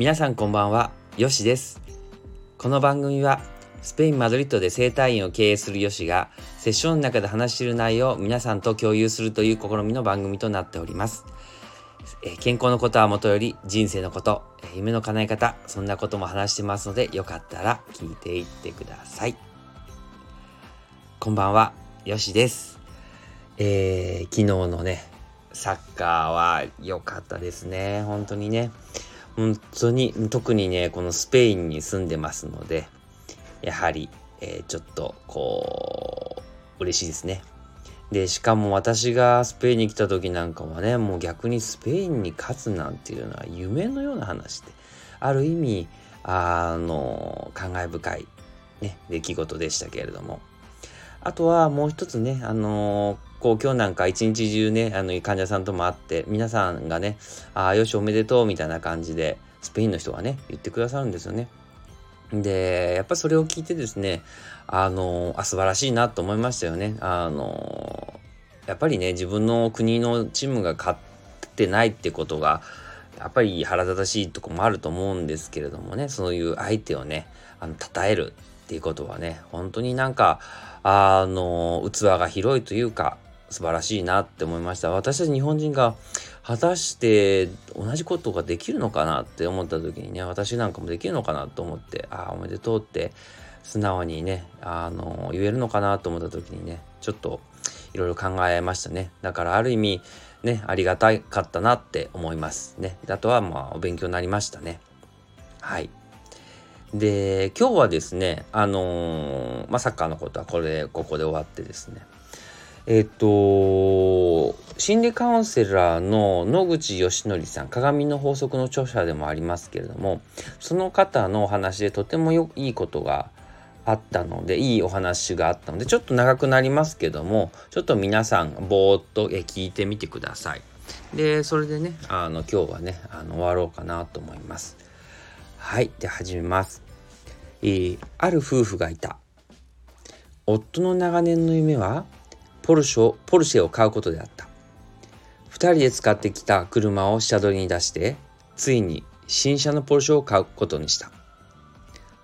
皆さんこんばんは、よしです。この番組はスペイン・マドリッドで整体院を経営するよしがセッションの中で話している内容を皆さんと共有するという試みの番組となっております。え健康のことはもとより人生のこと、え夢の叶え方、そんなことも話してますのでよかったら聞いていってください。こんばんは、よしです。えー昨日のね、サッカーは良かったですね。本当にね。本当に、特にね、このスペインに住んでますので、やはり、えーちょっと、こう、嬉しいですね。で、しかも私がスペインに来た時なんかはね、もう逆にスペインに勝つなんていうのは夢のような話で、ある意味、あの、感慨深い、ね、出来事でしたけれども。あとはもう一つね、あのこう今日なんか一日中ね、あの患者さんとも会って、皆さんがね、ああ、よしおめでとうみたいな感じで、スペインの人がね、言ってくださるんですよね。で、やっぱそれを聞いてですね、あのあ、素晴らしいなと思いましたよね。あのやっぱりね、自分の国のチームが勝ってないってことが、やっぱり腹立たしいとこもあると思うんですけれどもね、そういう相手をね、あの、称えるっていうことはね、本当になんか、あの、器が広いというか、素晴らしいなって思いました。私たち日本人が果たして同じことができるのかなって思った時にね、私なんかもできるのかなと思って、ああ、おめでとうって素直にね、あの、言えるのかなと思った時にね、ちょっといろいろ考えましたね。だからある意味、ね、ありがたかったなって思いますね。あとはまあ、お勉強になりましたね。はい。で、今日はですね、あのーまあ、サッカーのことはこれ、ここで終わってですね、えっと、心理カウンセラーの野口義則さん、鏡の法則の著者でもありますけれども、その方のお話でとてもよいいことがあったので、いいお話があったので、ちょっと長くなりますけども、ちょっと皆さん、ぼーっと聞いてみてください。で、それでね、あの、今日はね、あの終わろうかなと思います。はい、で、始めます。えーある夫婦がいた。夫の長年の夢は、ポルシェをポルシェを買うことであった。二人で使ってきた車を下取りに出して、ついに新車のポルシェを買うことにした。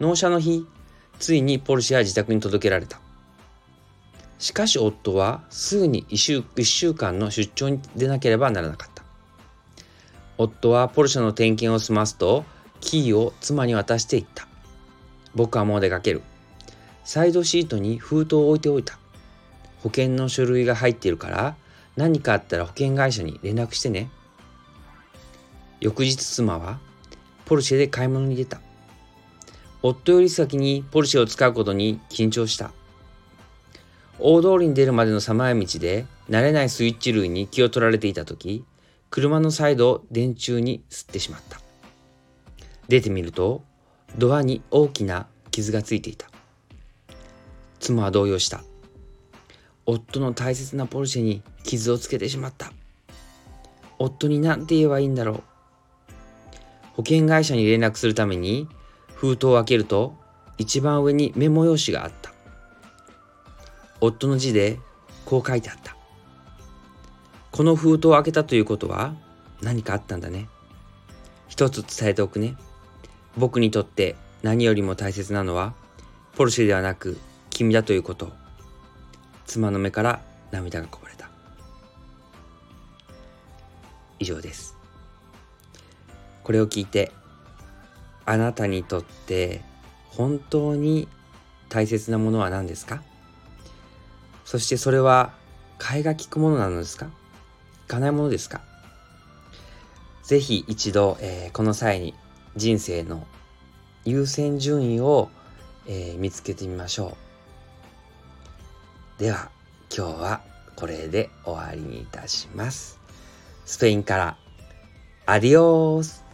納車の日、ついにポルシェは自宅に届けられた。しかし夫はすぐに1週 ,1 週間の出張に出なければならなかった。夫はポルシェの点検を済ますと、キーを妻に渡していった。僕はもう出かける。サイドシートに封筒を置いておいた。保険の書類が入っているから、何かあったら保険会社に連絡してね。翌日妻はポルシェで買い物に出た。夫より先にポルシェを使うことに緊張した。大通りに出るまでの狭い道で慣れないスイッチ類に気を取られていた時、車のサイドを電柱に吸ってしまった。出てみると、ドアに大きな傷がついていた。妻は動揺した。夫の大切なポルシェに傷をつけてしまった。夫に何て言えばいいんだろう。保険会社に連絡するために封筒を開けると一番上にメモ用紙があった。夫の字でこう書いてあった。この封筒を開けたということは何かあったんだね。一つ伝えておくね。僕にとって何よりも大切なのはポルシェではなく君だということ。妻の目から涙がこぼれた。以上です。これを聞いてあなたにとって本当に大切なものは何ですか？そしてそれは替えが利くものなのですか？いかないものですか？ぜひ一度、えーこの際に人生の優先順位を、えー見つけてみましょう。では今日はこれで終わりにいたします。スペインからアディオース